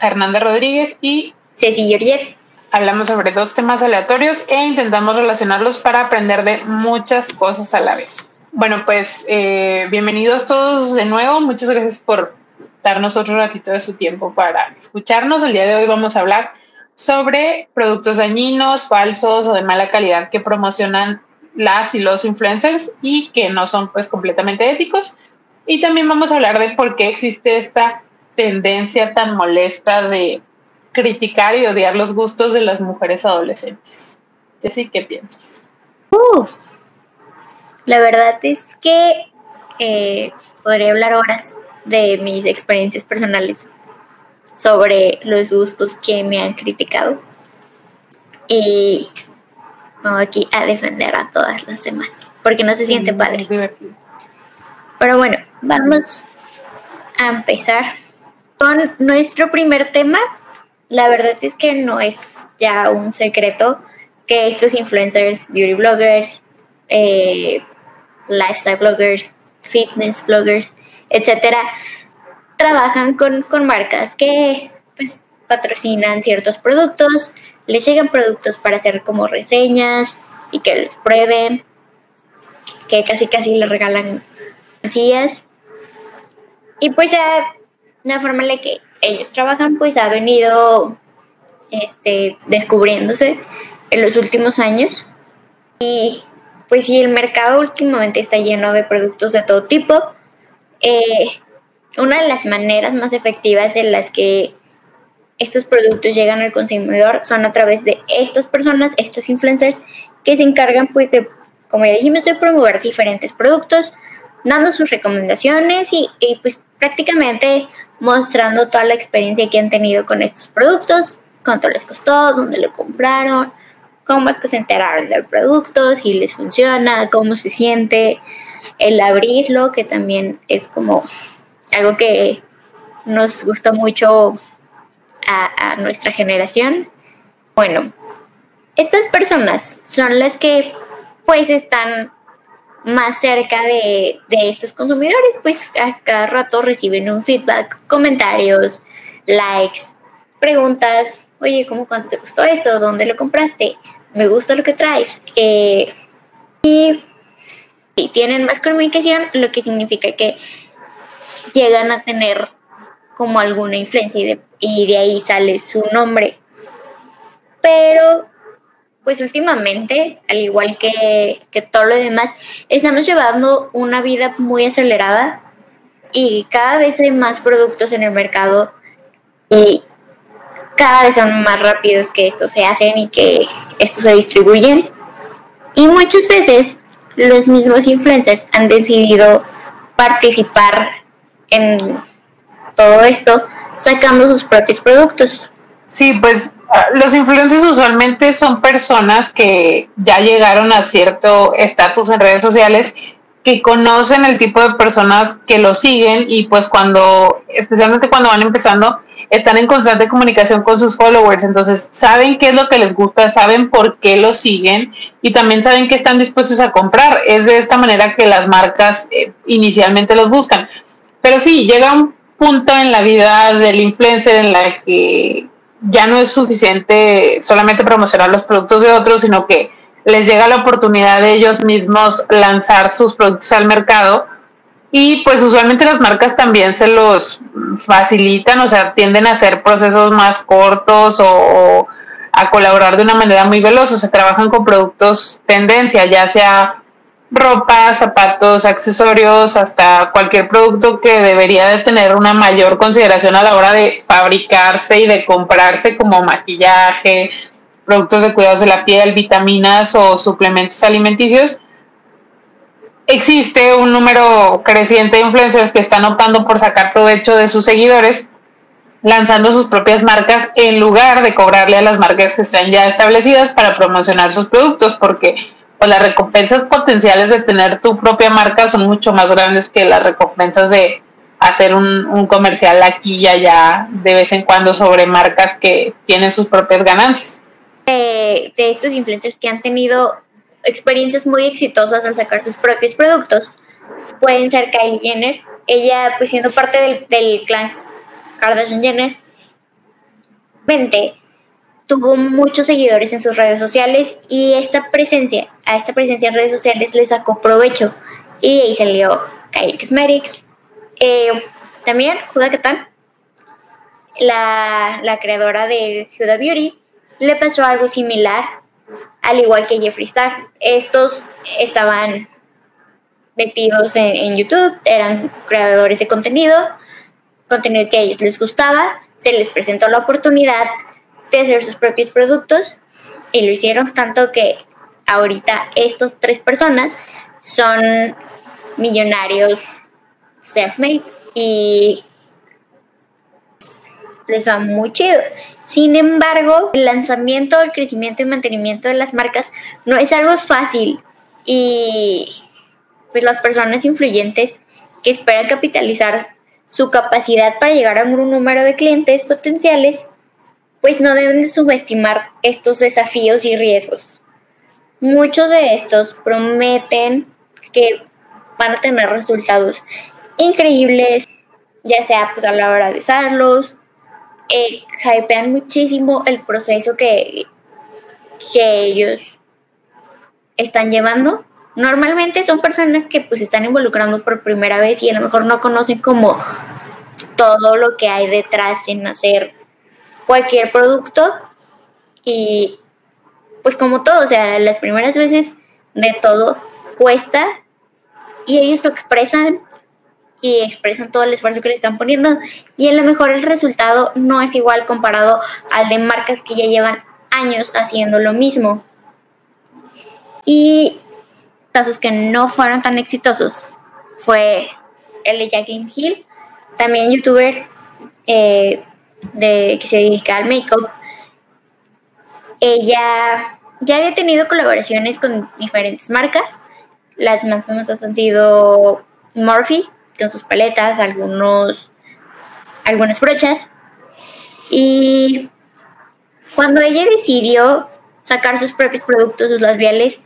Fernanda Rodríguez y Ceci Georgette Hablamos sobre dos temas aleatorios e intentamos relacionarlos para aprender de muchas cosas a la vez. Bueno, pues eh, bienvenidos todos de nuevo. Muchas gracias por darnos otro ratito de su tiempo para escucharnos. El día de hoy vamos a hablar sobre productos dañinos, falsos o de mala calidad que promocionan las y los influencers y que no son pues completamente éticos. Y también vamos a hablar de por qué existe esta tendencia tan molesta de criticar y odiar los gustos de las mujeres adolescentes. Jessy, ¿qué piensas? la verdad es que eh, podría hablar horas de mis experiencias personales sobre los gustos que me han criticado. Y vamos aquí a defender a todas las demás, porque no se siente padre. Pero bueno, vamos a empezar con nuestro primer tema, la verdad es que no es ya un secreto que estos influencers, beauty bloggers, eh, lifestyle bloggers, fitness bloggers, etcétera, trabajan con, marcas que pues patrocinan ciertos productos, les llegan productos para hacer como reseñas y que los prueben, que casi casi les regalan sillas. Y pues ya una forma en la que ellos trabajan, pues ha venido este, descubriéndose en los últimos años. Y pues sí, el mercado últimamente está lleno de productos de todo tipo. Eh, una de las maneras más efectivas en las que estos productos llegan al consumidor son a través de estas personas, estos influencers, que se encargan, pues, de, como ya dijimos, de promover diferentes productos, dando sus recomendaciones y, y pues prácticamente mostrando toda la experiencia que han tenido con estos productos, cuánto les costó, dónde lo compraron, cómo es que se enteraron del producto, si les funciona, cómo se siente, el abrirlo, que también es como algo que nos gusta mucho a, a nuestra generación. Bueno, estas personas son las que pues están más cerca de, estos consumidores, pues a cada rato reciben un feedback, comentarios, likes, preguntas, oye, ¿cómo cuánto te costó esto? ¿Dónde lo compraste? Me gusta lo que traes. Eh, y si tienen más comunicación, lo que significa que llegan a tener como alguna influencia y de, y de ahí sale su nombre. Pero pues últimamente, al igual que, todo lo demás, estamos llevando una vida muy acelerada y cada vez hay más productos en el mercado y cada vez son más rápidos que estos se hacen y que estos se distribuyen. Y muchas veces los mismos influencers han decidido participar en todo esto sacando sus propios productos. Sí, pues los influencers usualmente son personas que ya llegaron a cierto estatus en redes sociales, que conocen el tipo de personas que lo siguen y pues cuando, especialmente cuando van empezando, están en constante comunicación con sus followers, entonces saben qué es lo que les gusta, saben por qué lo siguen y también saben qué están dispuestos a comprar. Es de esta manera que las marcas eh, inicialmente los buscan. Pero sí, llega un punto en la vida del influencer en la que ya no es suficiente solamente promocionar los productos de otros, sino que les llega la oportunidad de ellos mismos lanzar sus productos al mercado. Y pues usualmente las marcas también se los facilitan, o sea, tienden a hacer procesos más cortos o, a colaborar de una manera muy veloz, o trabajan con productos tendencia, ya sea ropa, zapatos, accesorios, hasta cualquier producto que debería de tener una mayor consideración a la hora de fabricarse y de comprarse como maquillaje, productos de cuidados de la piel, vitaminas o suplementos alimenticios. Existe un número creciente de influencers que están optando por sacar provecho de sus seguidores lanzando sus propias marcas en lugar de cobrarle a las marcas que están ya establecidas para promocionar sus productos, porque pues, las recompensas potenciales de tener tu propia marca son mucho más grandes que las recompensas de hacer un, comercial aquí y allá de vez en cuando sobre marcas que tienen sus propias ganancias. de estos influencers que han tenido experiencias muy exitosas al sacar sus propios productos, pueden ser Kylie Jenner, ella pues siendo parte del, del clan Kardashian Jenner, tuvo muchos seguidores en sus redes sociales y esta presencia, a esta presencia en redes sociales le sacó provecho y ahí salió Kylie Cosmetics. Eh, también Huda Katan, la, la creadora de Huda Beauty, le pasó algo similar, al igual que Jeffree Star. Estos estaban metidos en, YouTube, eran creadores de contenido, contenido que a ellos les gustaba, se les presentó la oportunidad de hacer sus propios productos y lo hicieron tanto que ahorita estas tres personas son millonarios self-made y les va muy chido. Sin embargo, el lanzamiento, el crecimiento y mantenimiento de las marcas no es algo fácil y pues las personas influyentes que esperan capitalizar su capacidad para llegar a un número de clientes potenciales, pues no deben de subestimar estos desafíos y riesgos. Muchos de estos prometen que van a tener resultados increíbles, ya sea pues, a la hora de usarlos, eh, muchísimo el proceso que, que ellos están llevando Normalmente son personas que pues están involucrando por primera vez y a lo mejor no conocen como todo lo que hay detrás en hacer cualquier producto y pues como todo, o sea, las primeras veces de todo cuesta y ellos lo expresan y expresan todo el esfuerzo que le están poniendo y a lo mejor el resultado no es igual comparado al de marcas que ya llevan años haciendo lo mismo. Y casos que no fueron tan exitosos fue el de Hill, también youtuber eh, de, que se dedica al make-up. Ella ya había tenido colaboraciones con diferentes marcas. Las más famosas han sido Morphe, con sus paletas, algunos, algunas brochas. Y cuando ella decidió sacar sus propios productos, sus labiales,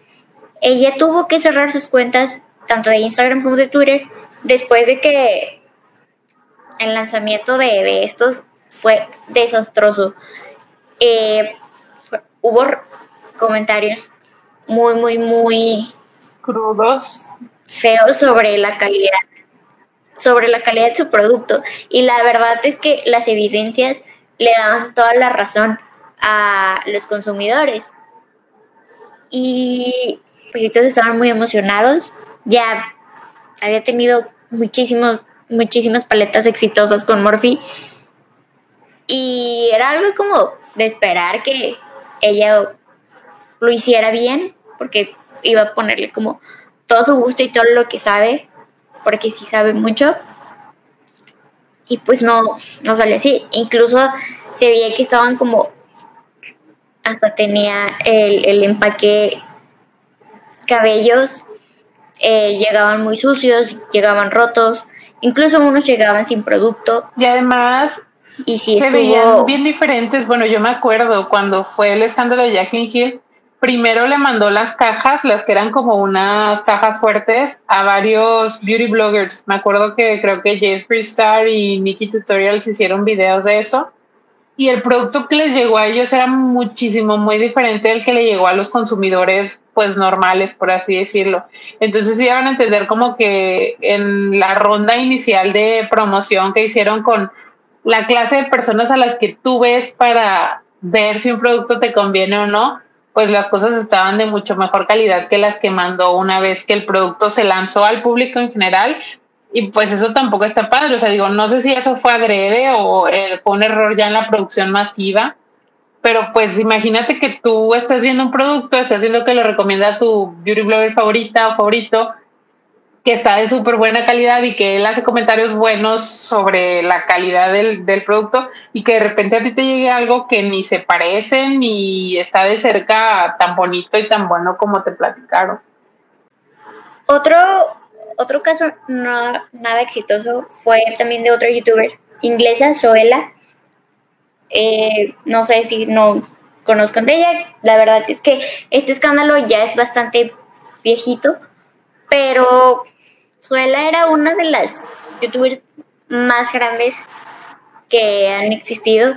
ella tuvo que cerrar sus cuentas tanto de Instagram como de Twitter después de que el lanzamiento de, estos fue desastroso. Eh, hubo comentarios muy, muy, muy crudos, feos sobre la calidad, sobre la calidad de su producto. Y la verdad es que las evidencias le daban toda la razón a los consumidores. Y pues todos estaban muy emocionados. Ya había tenido muchísimos, muchísimas paletas exitosas con Morphe. Y era algo como de esperar que ella lo hiciera bien, porque iba a ponerle como todo su gusto y todo lo que sabe, porque sí sabe mucho. Y pues no, no sale así. Incluso se veía que estaban como hasta tenía el, el empaque cabellos eh, llegaban muy sucios, llegaban rotos, incluso unos llegaban sin producto. Y además y si se veían bien diferentes. Bueno, yo me acuerdo cuando fue el escándalo de Jackie Hill, primero le mandó las cajas, las que eran como unas cajas fuertes, a varios beauty bloggers. Me acuerdo que creo que Jeffree Star y Nikki Tutorials hicieron videos de eso. Y el producto que les llegó a ellos era muchísimo, muy diferente del que le llegó a los consumidores pues normales, por así decirlo. Entonces iban a entender como que en la ronda inicial de promoción que hicieron con la clase de personas a las que tú ves para ver si un producto te conviene o no, pues las cosas estaban de mucho mejor calidad que las que mandó una vez que el producto se lanzó al público en general. Y pues eso tampoco está padre. O sea, digo, no sé si eso fue adrede o eh, fue un error ya en la producción masiva pero pues imagínate que tú estás viendo un producto, estás viendo que lo recomienda tu beauty blogger favorita o favorito que está de súper buena calidad y que él hace comentarios buenos sobre la calidad del, del, producto y que de repente a ti te llegue algo que ni se parece ni está de cerca tan bonito y tan bueno como te platicaron. Otro, otro caso no, nada exitoso fue también de otro youtuber inglesa, Zoela. Eh, no sé si no conozcan de ella. La verdad es que este escándalo ya es bastante viejito, pero Suela era una de las youtubers más grandes que han existido.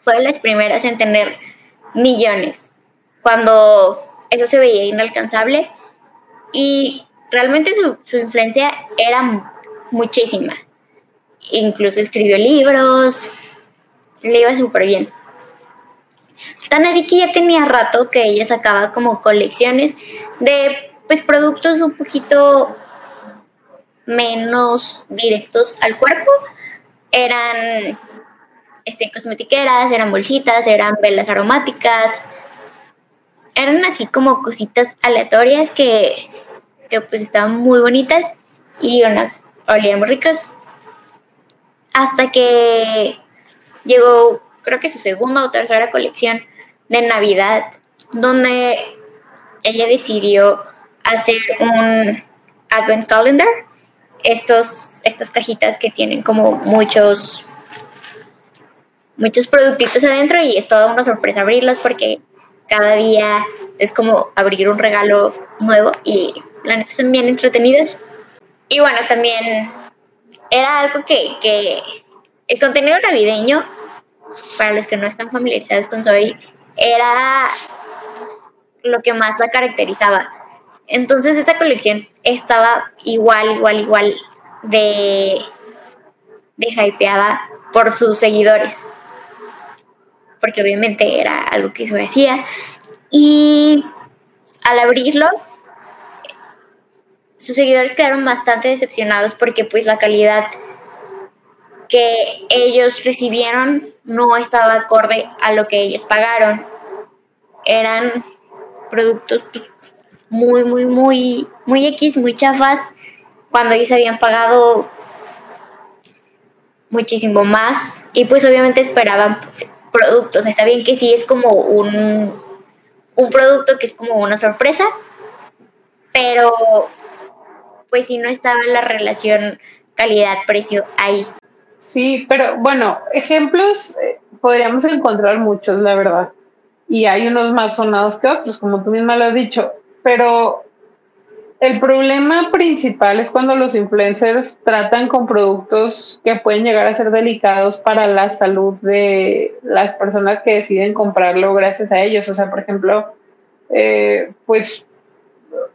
Fue de las primeras en tener millones, cuando eso se veía inalcanzable y realmente su, su influencia era muchísima. Incluso escribió libros, le iba súper bien. Tan así que ya tenía rato que ella sacaba como colecciones de pues productos un poquito menos directos al cuerpo. Eran este, cosmetiqueras, eran bolsitas, eran velas aromáticas. Eran así como cositas aleatorias que, que pues estaban muy bonitas y unas olían muy ricas. Hasta que llegó, creo que su segunda o tercera colección de Navidad, donde ella decidió hacer un Advent Calendar estos, estas cajitas que tienen como muchos, muchos productitos adentro y es toda una sorpresa abrirlos porque cada día es como abrir un regalo nuevo y la neta están bien entretenidos. Y bueno, también era algo que, que el contenido navideño, para los que no están familiarizados con Zoe, era lo que más la caracterizaba. Entonces esta colección estaba igual, igual, igual de, de hypeada por sus seguidores. Porque obviamente era algo que se hacía. Y al abrirlo, sus seguidores quedaron bastante decepcionados porque pues la calidad que ellos recibieron no estaba acorde a lo que ellos pagaron. Eran productos pues, muy, muy, muy, muy X, muy chafas, cuando ellos habían pagado muchísimo más y pues obviamente esperaban productos. Está bien que sí es como un, un producto que es como una sorpresa, pero pues si no estaba la relación calidad-precio ahí. Sí, pero bueno, ejemplos eh, podríamos encontrar muchos, la verdad. Y hay unos más sonados que otros, como tú misma lo has dicho pero el problema principal es cuando los influencers tratan con productos que pueden llegar a ser delicados para la salud de las personas que deciden comprarlo gracias a ellos. O sea, por ejemplo, eh, pues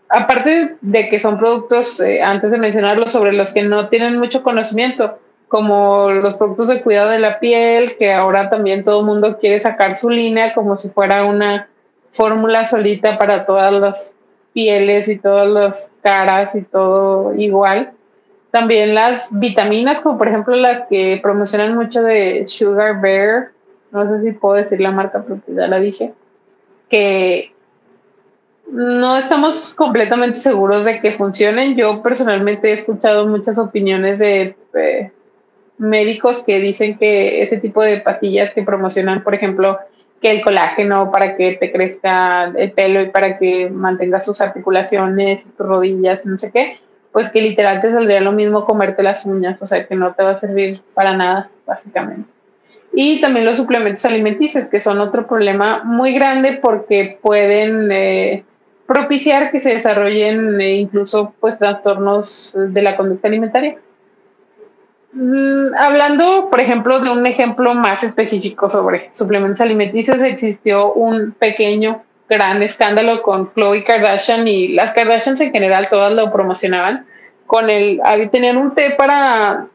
aparte de que son productos, eh, antes de mencionarlos, sobre los que no tienen mucho conocimiento, como los productos de cuidado de la piel, que ahora también todo el mundo quiere sacar su línea como si fuera una fórmula solita para todas las pieles y todas las caras y todo igual. También las vitaminas, como por ejemplo las que promocionan mucho de Sugar Bear, no sé si puedo decir la marca, pero ya la dije, que no estamos completamente seguros de que funcionen. Yo personalmente he escuchado muchas opiniones de médicos que dicen que ese tipo de pastillas que promocionan, por ejemplo, que el colágeno para que te crezca el pelo y para que mantengas tus articulaciones tus rodillas, no sé qué, pues que literal te saldría lo mismo comerte las uñas, o sea que no te va a servir para nada, básicamente. Y también los suplementos alimenticios, que son otro problema muy grande porque pueden eh, propiciar que se desarrollen eh, incluso pues trastornos de la conducta alimentaria. Mm, hablando, por ejemplo, de un ejemplo más específico sobre suplementos alimenticios, existió un pequeño, gran escándalo con Chloe Kardashian y las Kardashians en general, todas lo promocionaban. Con el, tenían un té para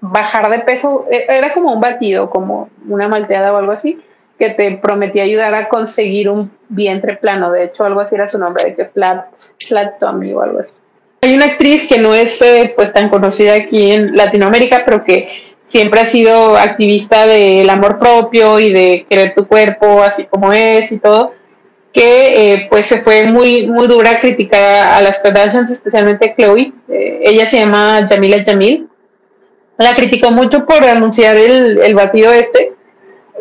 bajar de peso, e, era como un batido, como una malteada o algo así, que te prometía ayudar a conseguir un vientre plano. De hecho, algo así era su nombre, de que flat, flat tummy o algo así. Hay una actriz que no es eh, pues tan conocida aquí en Latinoamérica, pero que siempre ha sido activista del amor propio y de querer tu cuerpo así como es y todo. que eh, pues se fue muy, muy dura crítica a las Kardashians, especialmente a Chloe. Eh, ella se llama Yamila Yamil. La criticó mucho por anunciar el, el batido este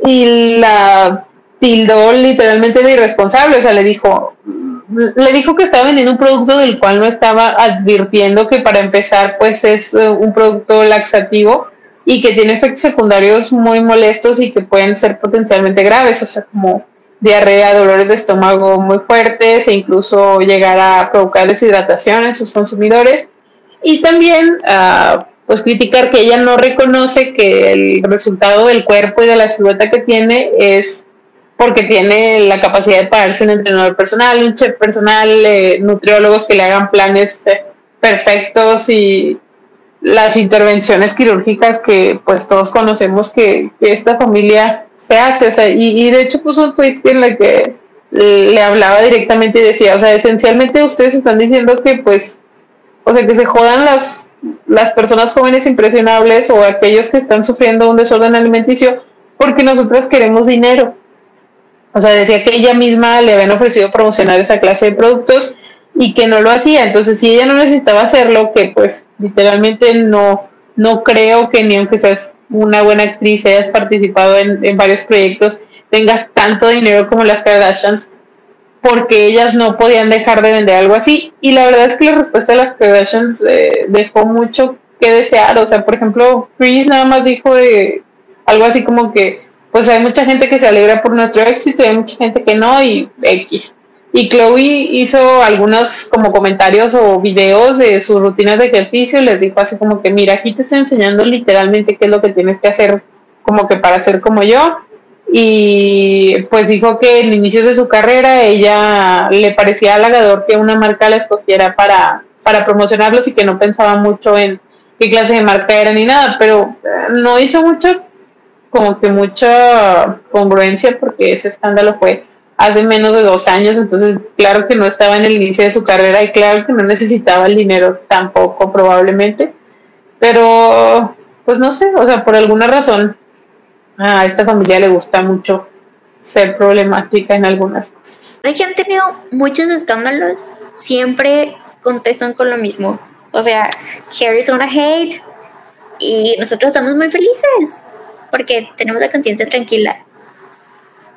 y la tildó literalmente de irresponsable, o sea, le dijo, le dijo que estaba vendiendo un producto del cual no estaba advirtiendo que para empezar pues es eh, un producto laxativo y que tiene efectos secundarios muy molestos y que pueden ser potencialmente graves, o sea, como diarrea, dolores de estómago muy fuertes e incluso llegar a provocar deshidratación en sus consumidores. Y también uh, pues criticar que ella no reconoce que el resultado del cuerpo y de la silueta que tiene es porque tiene la capacidad de pagarse un entrenador personal, un chef personal, eh, nutriólogos que le hagan planes eh, perfectos y las intervenciones quirúrgicas que pues todos conocemos que, esta familia se hace. O sea, y, de hecho puso un tweet en el que le hablaba directamente y decía, o sea, esencialmente ustedes están diciendo que pues, o sea, que se jodan las, las personas jóvenes impresionables o aquellos que están sufriendo un desorden alimenticio porque nosotros queremos dinero. O sea, decía que ella misma le habían ofrecido promocionar esa clase de productos y que no lo hacía. Entonces, si ella no necesitaba hacerlo, que pues literalmente no, no creo que ni aunque seas una buena actriz, hayas participado en, varios proyectos, tengas tanto dinero como las Kardashians, porque ellas no podían dejar de vender algo así. Y la verdad es que la respuesta de las Kardashians eh, dejó mucho que desear. O sea, por ejemplo, Chris nada más dijo de algo así como que pues hay mucha gente que se alegra por nuestro éxito y hay mucha gente que no y X. Y Chloe hizo algunos como comentarios o videos de sus rutinas de ejercicio y les dijo así como que mira, aquí te estoy enseñando literalmente qué es lo que tienes que hacer como que para ser como yo. Y pues dijo que en inicios de su carrera ella le parecía halagador que una marca la escogiera para, para promocionarlos y que no pensaba mucho en qué clase de marca era ni nada, pero no hizo mucho como que mucha congruencia porque ese escándalo fue hace menos de dos años, entonces claro que no estaba en el inicio de su carrera y claro que no necesitaba el dinero tampoco probablemente, pero pues no sé, o sea, por alguna razón a esta familia le gusta mucho ser problemática en algunas cosas. que han tenido muchos escándalos, siempre contestan con lo mismo. O sea, Harry's una hate y nosotros estamos muy felices porque tenemos la conciencia tranquila.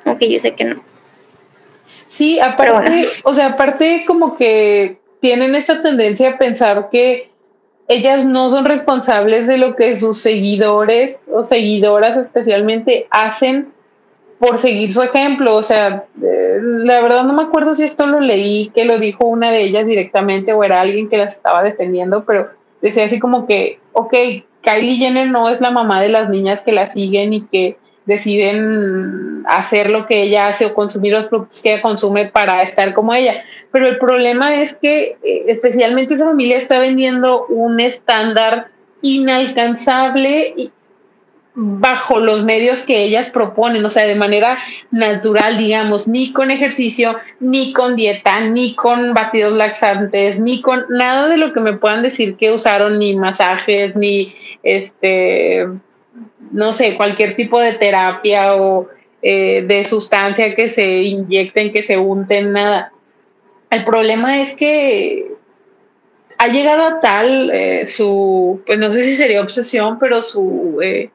Aunque yo sé que no. Sí, aparte, o sea, aparte como que tienen esta tendencia a pensar que ellas no son responsables de lo que sus seguidores o seguidoras especialmente hacen por seguir su ejemplo. O sea, eh, la verdad no me acuerdo si esto lo leí, que lo dijo una de ellas directamente o era alguien que las estaba defendiendo, pero decía así como que, ok, Kylie Jenner no es la mamá de las niñas que la siguen y que deciden hacer lo que ella hace o consumir los productos que ella consume para estar como ella. Pero el problema es que eh, especialmente esa familia está vendiendo un estándar inalcanzable y, bajo los medios que ellas proponen, o sea, de manera natural, digamos, ni con ejercicio, ni con dieta, ni con batidos laxantes, ni con nada de lo que me puedan decir que usaron, ni masajes, ni este, no sé, cualquier tipo de terapia o eh, de sustancia que se inyecten, que se unten, nada. El problema es que ha llegado a tal eh, su, pues no sé si sería obsesión, pero su eh,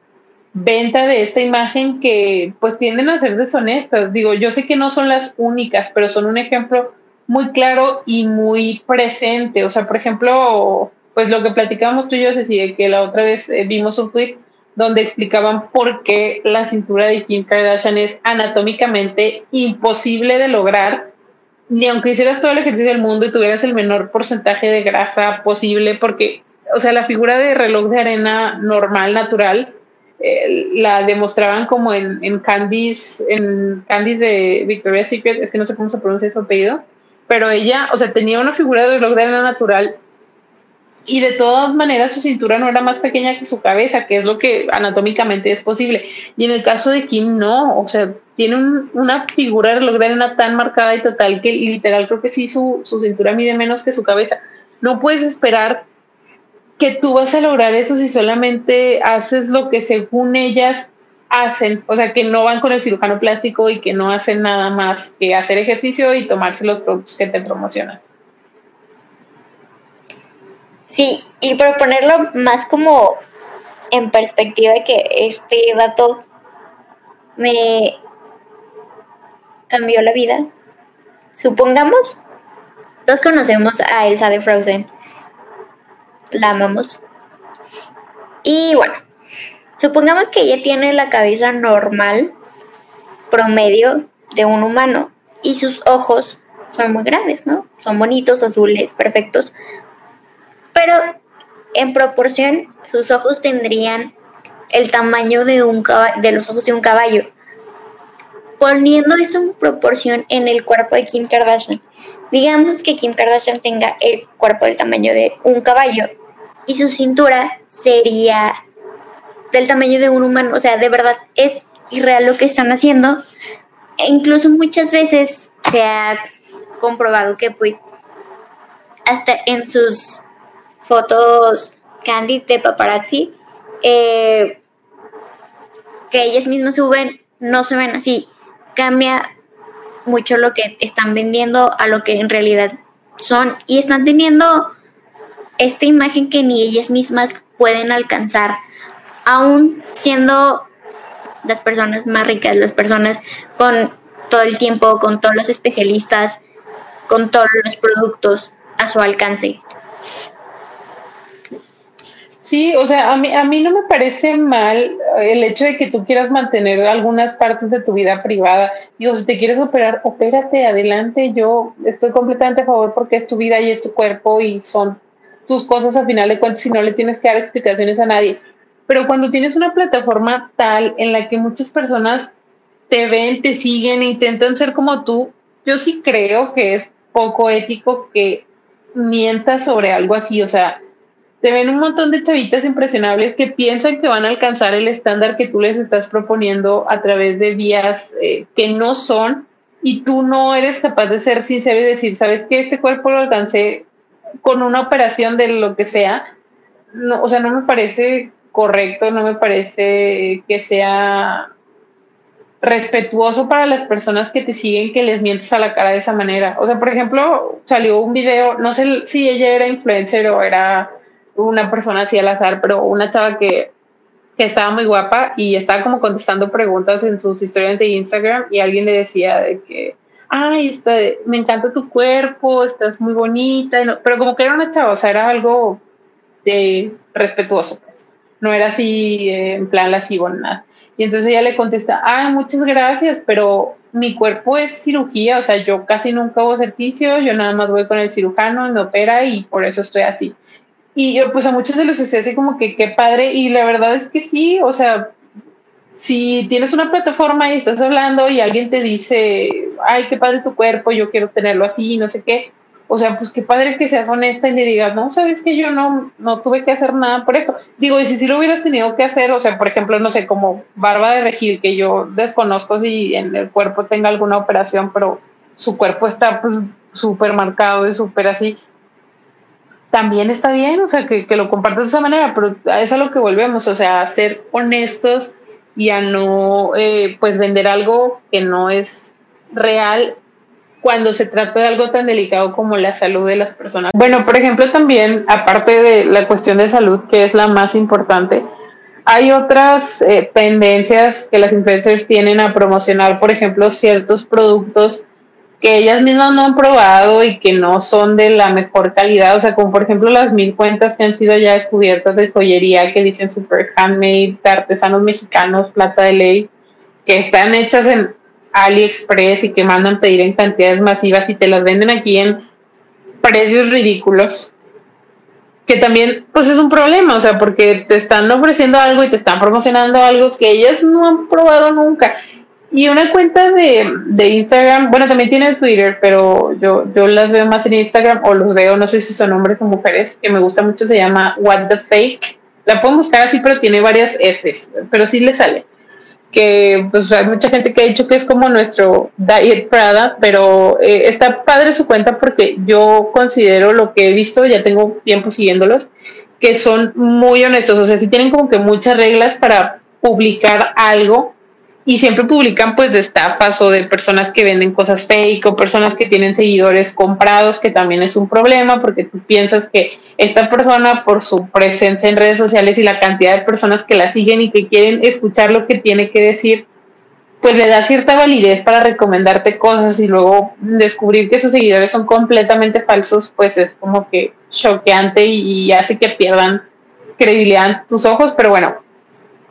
venta de esta imagen que pues tienden a ser deshonestas. Digo, yo sé que no son las únicas, pero son un ejemplo muy claro y muy presente. O sea, por ejemplo, pues lo que platicábamos tú y yo, Ceci, que la otra vez eh, vimos un tweet donde explicaban por qué la cintura de Kim Kardashian es anatómicamente imposible de lograr, ni aunque hicieras todo el ejercicio del mundo y tuvieras el menor porcentaje de grasa posible, porque, o sea, la figura de reloj de arena normal, natural, eh, la demostraban como en, en Candice, en Candice de Victoria's Secret, es que no sé cómo se pronuncia su apellido, pero ella, o sea, tenía una figura de reloj de arena natural y de todas maneras su cintura no era más pequeña que su cabeza, que es lo que anatómicamente es posible. Y en el caso de Kim no, o sea, tiene una figura de reloj tan marcada y total que literal creo que sí su, su cintura mide menos que su cabeza. No puedes esperar que tú vas a lograr eso si solamente haces lo que según ellas hacen, o sea, que no van con el cirujano plástico y que no hacen nada más que hacer ejercicio y tomarse los productos que te promocionan. Sí, y proponerlo más como en perspectiva de que este dato me cambió la vida. Supongamos, todos conocemos a Elsa de Frozen. La amamos. Y bueno, supongamos que ella tiene la cabeza normal, promedio de un humano, y sus ojos son muy grandes, ¿no? Son bonitos, azules, perfectos. Pero en proporción, sus ojos tendrían el tamaño de, un de los ojos de un caballo. Poniendo esto en proporción en el cuerpo de Kim Kardashian. Digamos que Kim Kardashian tenga el cuerpo del tamaño de un caballo y su cintura sería del tamaño de un humano. O sea, de verdad es irreal lo que están haciendo. E incluso muchas veces se ha comprobado que pues hasta en sus fotos candid de paparazzi eh, que ellas mismas suben no se ven así. Cambia mucho lo que están vendiendo a lo que en realidad son y están teniendo esta imagen que ni ellas mismas pueden alcanzar, aún siendo las personas más ricas, las personas con todo el tiempo, con todos los especialistas, con todos los productos a su alcance. Sí, o sea, a mí, a mí no me parece mal el hecho de que tú quieras mantener algunas partes de tu vida privada. Digo, si te quieres operar, opérate, adelante. Yo estoy completamente a favor porque es tu vida y es tu cuerpo y son tus cosas a final de cuentas si no le tienes que dar explicaciones a nadie. Pero cuando tienes una plataforma tal en la que muchas personas te ven, te siguen, intentan ser como tú, yo sí creo que es poco ético que mientas sobre algo así. O sea, te ven un montón de chavitas impresionables que piensan que van a alcanzar el estándar que tú les estás proponiendo a través de vías eh, que no son y tú no eres capaz de ser sincero y decir, sabes que este cuerpo lo alcancé con una operación de lo que sea. No, o sea, no me parece correcto, no me parece que sea respetuoso para las personas que te siguen que les mientes a la cara de esa manera. O sea, por ejemplo, salió un video, no sé si ella era influencer o era una persona así al azar, pero una chava que, que estaba muy guapa y estaba como contestando preguntas en sus historias de Instagram y alguien le decía de que, ay, está, me encanta tu cuerpo, estás muy bonita, pero como que era una chava, o sea, era algo de respetuoso, pues. no era así eh, en plan lascivo, nada. Y entonces ella le contesta, ay, muchas gracias, pero mi cuerpo es cirugía, o sea, yo casi nunca hago ejercicio, yo nada más voy con el cirujano me opera y por eso estoy así. Y yo, pues a muchos se les hace así como que qué padre, y la verdad es que sí, o sea, si tienes una plataforma y estás hablando y alguien te dice, ay, qué padre tu cuerpo, yo quiero tenerlo así, no sé qué, o sea, pues qué padre que seas honesta y le digas, no, sabes que yo no, no tuve que hacer nada por eso. Digo, y si sí lo hubieras tenido que hacer, o sea, por ejemplo, no sé, como barba de regir, que yo desconozco si en el cuerpo tenga alguna operación, pero su cuerpo está pues súper marcado y súper así, también está bien, o sea, que, que, lo compartas de esa manera, pero es a lo que volvemos, o sea, a ser honestos y a no, eh, pues, vender algo que no es real cuando se trata de algo tan delicado como la salud de las personas. Bueno, por ejemplo, también, aparte de la cuestión de salud, que es la más importante, hay otras eh, tendencias que las influencers tienen a promocionar, por ejemplo, ciertos productos que ellas mismas no han probado y que no son de la mejor calidad, o sea, como por ejemplo las mil cuentas que han sido ya descubiertas de joyería que dicen super handmade, de artesanos mexicanos, plata de ley, que están hechas en AliExpress y que mandan pedir en cantidades masivas y te las venden aquí en precios ridículos. Que también, pues es un problema, o sea, porque te están ofreciendo algo y te están promocionando algo que ellas no han probado nunca. Y una cuenta de, de, Instagram, bueno, también tiene Twitter, pero yo, yo las veo más en Instagram o los veo, no sé si son hombres o mujeres, que me gusta mucho, se llama What the Fake. La puedo buscar así, pero tiene varias Fs, pero sí le sale. Que pues hay mucha gente que ha dicho que es como nuestro Diet Prada, pero eh, está padre su cuenta porque yo considero lo que he visto, ya tengo tiempo siguiéndolos, que son muy honestos, o sea, sí tienen como que muchas reglas para publicar algo y siempre publican pues de estafas o de personas que venden cosas fake o personas que tienen seguidores comprados, que también es un problema porque tú piensas que esta persona por su presencia en redes sociales y la cantidad de personas que la siguen y que quieren escuchar lo que tiene que decir, pues le da cierta validez para recomendarte cosas y luego descubrir que sus seguidores son completamente falsos, pues es como que choqueante y, hace que pierdan credibilidad en tus ojos, pero bueno,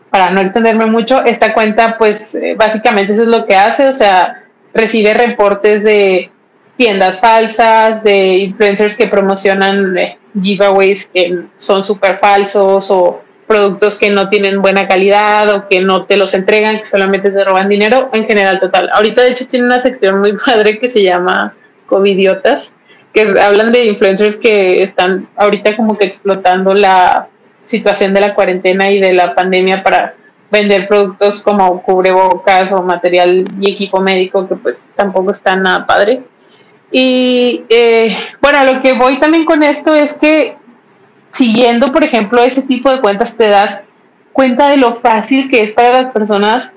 para no extenderme mucho, esta cuenta pues eh, básicamente eso es lo que hace, o sea, recibe reportes de tiendas falsas, de influencers que promocionan eh, giveaways que son súper falsos o productos que no tienen buena calidad o que no te los entregan, que solamente te roban dinero, en general total. Ahorita de hecho tiene una sección muy padre que se llama Covidiotas, que hablan de influencers que están ahorita como que explotando la situación de la cuarentena y de la pandemia para vender productos como cubrebocas o material y equipo médico que pues tampoco está nada padre. Y eh, bueno, lo que voy también con esto es que siguiendo, por ejemplo, ese tipo de cuentas te das cuenta de lo fácil que es para las personas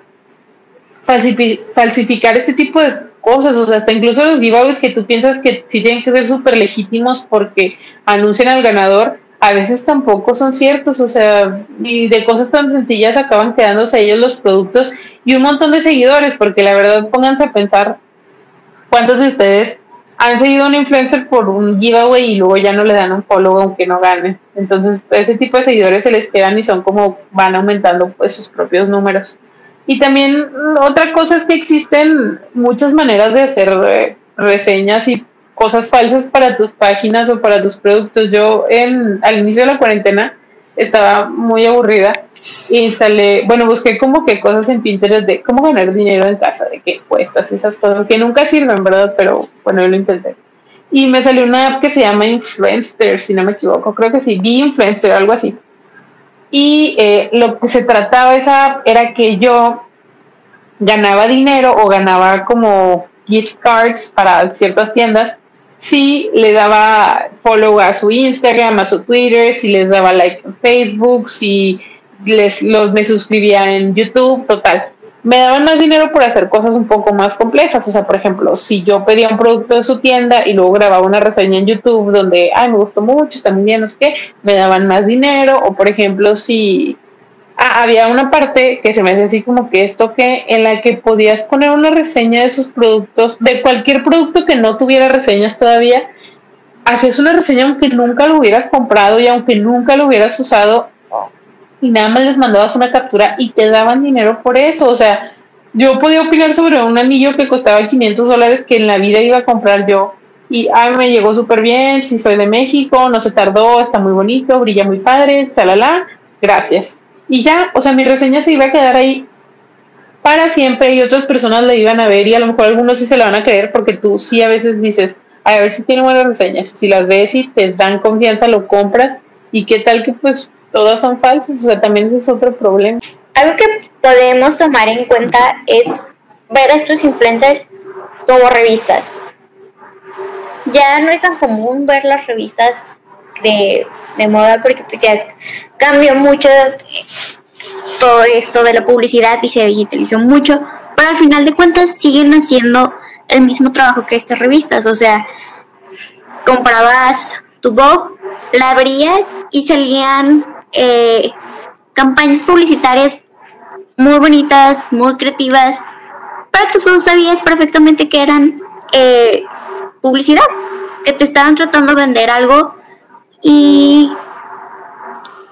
falsificar este tipo de cosas, o sea, hasta incluso los giveaways que tú piensas que sí tienen que ser súper legítimos porque anuncian al ganador, a veces tampoco son ciertos, o sea, y de cosas tan sencillas acaban quedándose ellos los productos y un montón de seguidores, porque la verdad pónganse a pensar cuántos de ustedes han seguido a un influencer por un giveaway y luego ya no le dan un follow aunque no gane. Entonces, ese tipo de seguidores se les quedan y son como van aumentando pues sus propios números. Y también otra cosa es que existen muchas maneras de hacer eh, reseñas y cosas falsas para tus páginas o para tus productos. Yo en, al inicio de la cuarentena estaba muy aburrida e instalé, bueno, busqué como que cosas en Pinterest de cómo ganar dinero en casa, de qué cuestas, esas cosas que nunca sirven, ¿verdad? Pero bueno, yo lo intenté. Y me salió una app que se llama Influencer, si no me equivoco, creo que sí, Be Influencer, algo así. Y eh, lo que se trataba esa app era que yo ganaba dinero o ganaba como gift cards para ciertas tiendas si le daba follow a su Instagram, a su Twitter, si les daba like en Facebook, si les, los, me suscribía en YouTube, total. Me daban más dinero por hacer cosas un poco más complejas. O sea, por ejemplo, si yo pedía un producto de su tienda y luego grababa una reseña en YouTube donde, ay, me gustó mucho, está muy bien, no sé qué, me daban más dinero. O por ejemplo, si Ah, había una parte que se me hace así como que esto que en la que podías poner una reseña de sus productos, de cualquier producto que no tuviera reseñas todavía, hacías una reseña aunque nunca lo hubieras comprado y aunque nunca lo hubieras usado y nada más les mandabas una captura y te daban dinero por eso, o sea, yo podía opinar sobre un anillo que costaba 500 dólares que en la vida iba a comprar yo. Y a mí me llegó súper bien, si soy de México, no se tardó, está muy bonito, brilla muy padre, chalala, gracias y ya, o sea, mi reseña se iba a quedar ahí para siempre y otras personas la iban a ver y a lo mejor algunos sí se la van a creer porque tú sí a veces dices, a ver si tiene buenas reseñas, si las ves y te dan confianza, lo compras y qué tal que pues todas son falsas, o sea, también ese es otro problema. Algo que podemos tomar en cuenta es ver a estos influencers como revistas. Ya no es tan común ver las revistas de, de moda porque pues ya cambió mucho todo esto de la publicidad y se digitalizó mucho, pero al final de cuentas siguen haciendo el mismo trabajo que estas revistas, o sea, comprabas tu blog, la abrías y salían eh, campañas publicitarias muy bonitas, muy creativas, pero tú sabías perfectamente que eran eh, publicidad, que te estaban tratando de vender algo y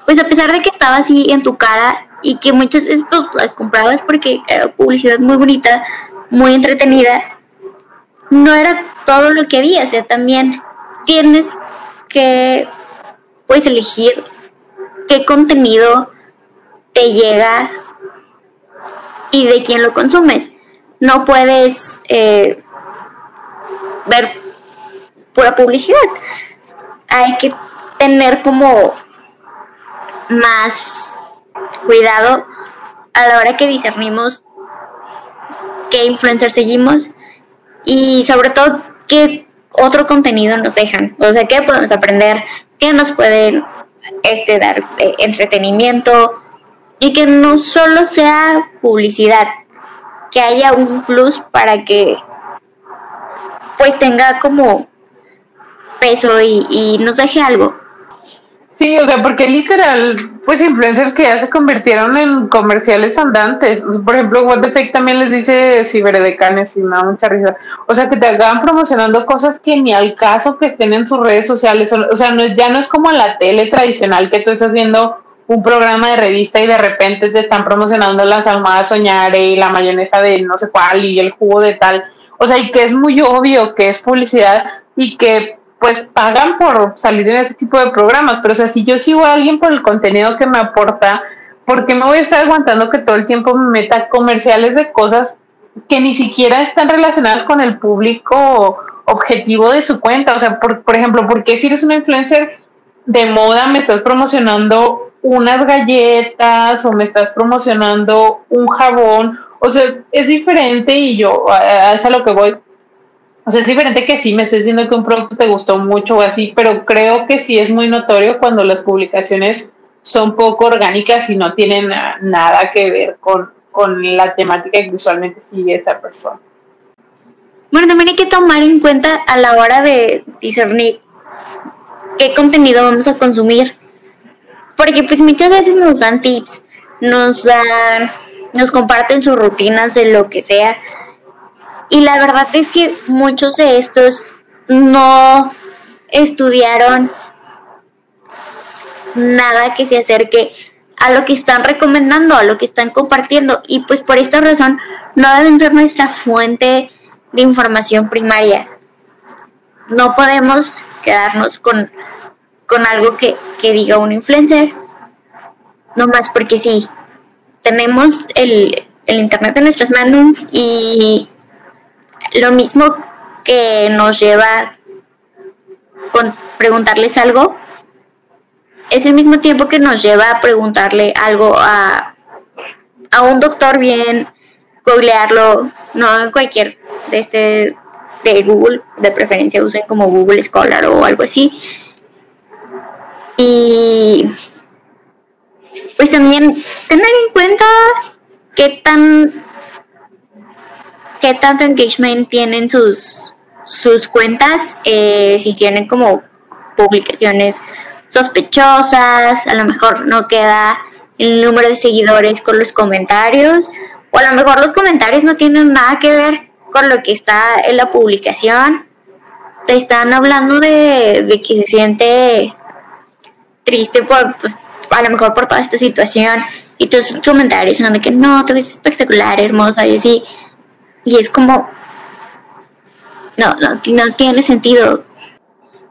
pues a pesar de que estaba así en tu cara y que muchas veces pues, la comprabas porque era publicidad muy bonita, muy entretenida, no era todo lo que había, o sea, también tienes que pues elegir qué contenido te llega y de quién lo consumes. No puedes eh, ver pura publicidad. Hay que tener como más cuidado a la hora que discernimos qué influencer seguimos y sobre todo qué otro contenido nos dejan, o sea, qué podemos aprender, qué nos pueden este, dar entretenimiento y que no solo sea publicidad, que haya un plus para que pues tenga como peso y nos deje algo. Sí, o sea, porque literal, pues influencers que ya se convirtieron en comerciales andantes. Por ejemplo, What the Fake también les dice ciberdecanes y me da mucha risa. O sea, que te acaban promocionando cosas que ni al caso que estén en sus redes sociales. O sea, no, ya no es como la tele tradicional que tú estás viendo un programa de revista y de repente te están promocionando las almohadas soñare y la mayonesa de no sé cuál y el jugo de tal. O sea, y que es muy obvio que es publicidad y que pues pagan por salir en ese tipo de programas, pero o sea, si yo sigo a alguien por el contenido que me aporta, ¿por qué me voy a estar aguantando que todo el tiempo me meta comerciales de cosas que ni siquiera están relacionadas con el público objetivo de su cuenta? O sea, por, por ejemplo, ¿por qué si eres una influencer de moda me estás promocionando unas galletas o me estás promocionando un jabón? O sea, es diferente y yo, a, a lo que voy o sea, es diferente que sí me estés diciendo que un producto te gustó mucho o así, pero creo que sí es muy notorio cuando las publicaciones son poco orgánicas y no tienen nada que ver con, con la temática que usualmente sigue esa persona. Bueno, también hay que tomar en cuenta a la hora de discernir qué contenido vamos a consumir. Porque pues muchas veces nos dan tips, nos dan, nos comparten sus rutinas de lo que sea y la verdad es que muchos de estos no estudiaron nada que se acerque a lo que están recomendando, a lo que están compartiendo. Y pues por esta razón no deben ser nuestra fuente de información primaria. No podemos quedarnos con, con algo que, que diga un influencer, no más porque sí, tenemos el, el Internet en nuestras manos y lo mismo que nos lleva con preguntarles algo, es el mismo tiempo que nos lleva a preguntarle algo a, a un doctor bien, googlearlo, no en cualquier de este de Google, de preferencia usen como Google Scholar o algo así. Y pues también tener en cuenta qué tan qué tanto engagement tienen sus, sus cuentas, eh, si tienen como publicaciones sospechosas, a lo mejor no queda el número de seguidores con los comentarios, o a lo mejor los comentarios no tienen nada que ver con lo que está en la publicación. Te están hablando de, de que se siente triste por, pues, a lo mejor por toda esta situación, y tus comentarios son de que no, te ves espectacular, hermosa, y así. Y es como, no, no, no tiene sentido.